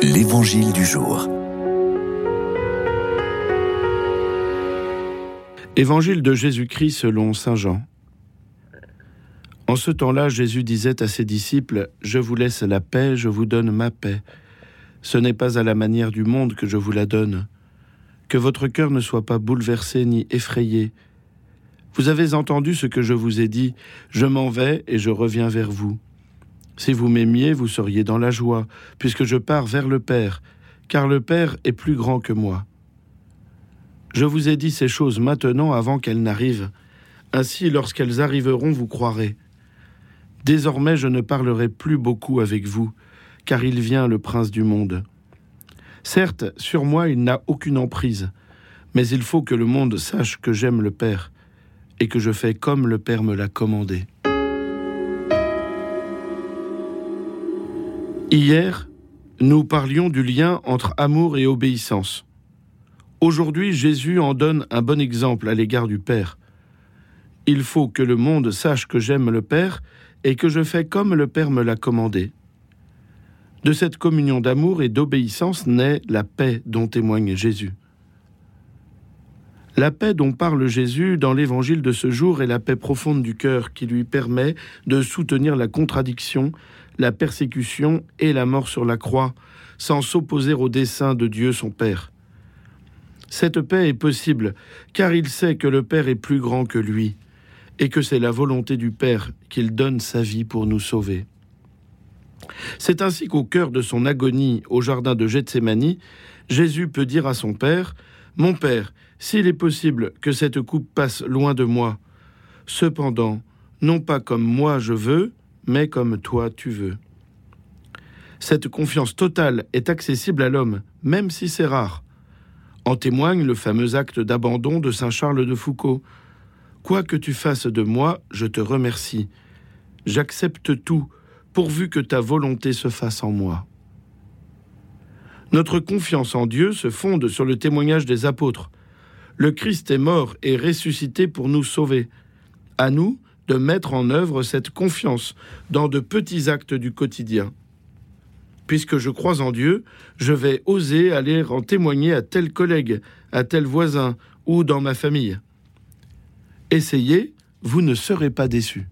L'Évangile du jour. Évangile de Jésus-Christ selon Saint Jean. En ce temps-là, Jésus disait à ses disciples, Je vous laisse la paix, je vous donne ma paix. Ce n'est pas à la manière du monde que je vous la donne. Que votre cœur ne soit pas bouleversé ni effrayé. Vous avez entendu ce que je vous ai dit, je m'en vais et je reviens vers vous. Si vous m'aimiez, vous seriez dans la joie, puisque je pars vers le Père, car le Père est plus grand que moi. Je vous ai dit ces choses maintenant avant qu'elles n'arrivent. Ainsi, lorsqu'elles arriveront, vous croirez. Désormais, je ne parlerai plus beaucoup avec vous, car il vient le prince du monde. Certes, sur moi, il n'a aucune emprise, mais il faut que le monde sache que j'aime le Père, et que je fais comme le Père me l'a commandé. Hier, nous parlions du lien entre amour et obéissance. Aujourd'hui, Jésus en donne un bon exemple à l'égard du Père. Il faut que le monde sache que j'aime le Père et que je fais comme le Père me l'a commandé. De cette communion d'amour et d'obéissance naît la paix dont témoigne Jésus. La paix dont parle Jésus dans l'évangile de ce jour est la paix profonde du cœur qui lui permet de soutenir la contradiction, la persécution et la mort sur la croix, sans s'opposer au dessein de Dieu son Père. Cette paix est possible car il sait que le Père est plus grand que lui et que c'est la volonté du Père qu'il donne sa vie pour nous sauver. C'est ainsi qu'au cœur de son agonie au jardin de Gethsémani, Jésus peut dire à son Père Mon Père, s'il est possible que cette coupe passe loin de moi, cependant, non pas comme moi je veux, mais comme toi tu veux. Cette confiance totale est accessible à l'homme, même si c'est rare. En témoigne le fameux acte d'abandon de Saint Charles de Foucault. Quoi que tu fasses de moi, je te remercie. J'accepte tout, pourvu que ta volonté se fasse en moi. Notre confiance en Dieu se fonde sur le témoignage des apôtres. Le Christ est mort et ressuscité pour nous sauver. À nous de mettre en œuvre cette confiance dans de petits actes du quotidien. Puisque je crois en Dieu, je vais oser aller en témoigner à tel collègue, à tel voisin ou dans ma famille. Essayez, vous ne serez pas déçus.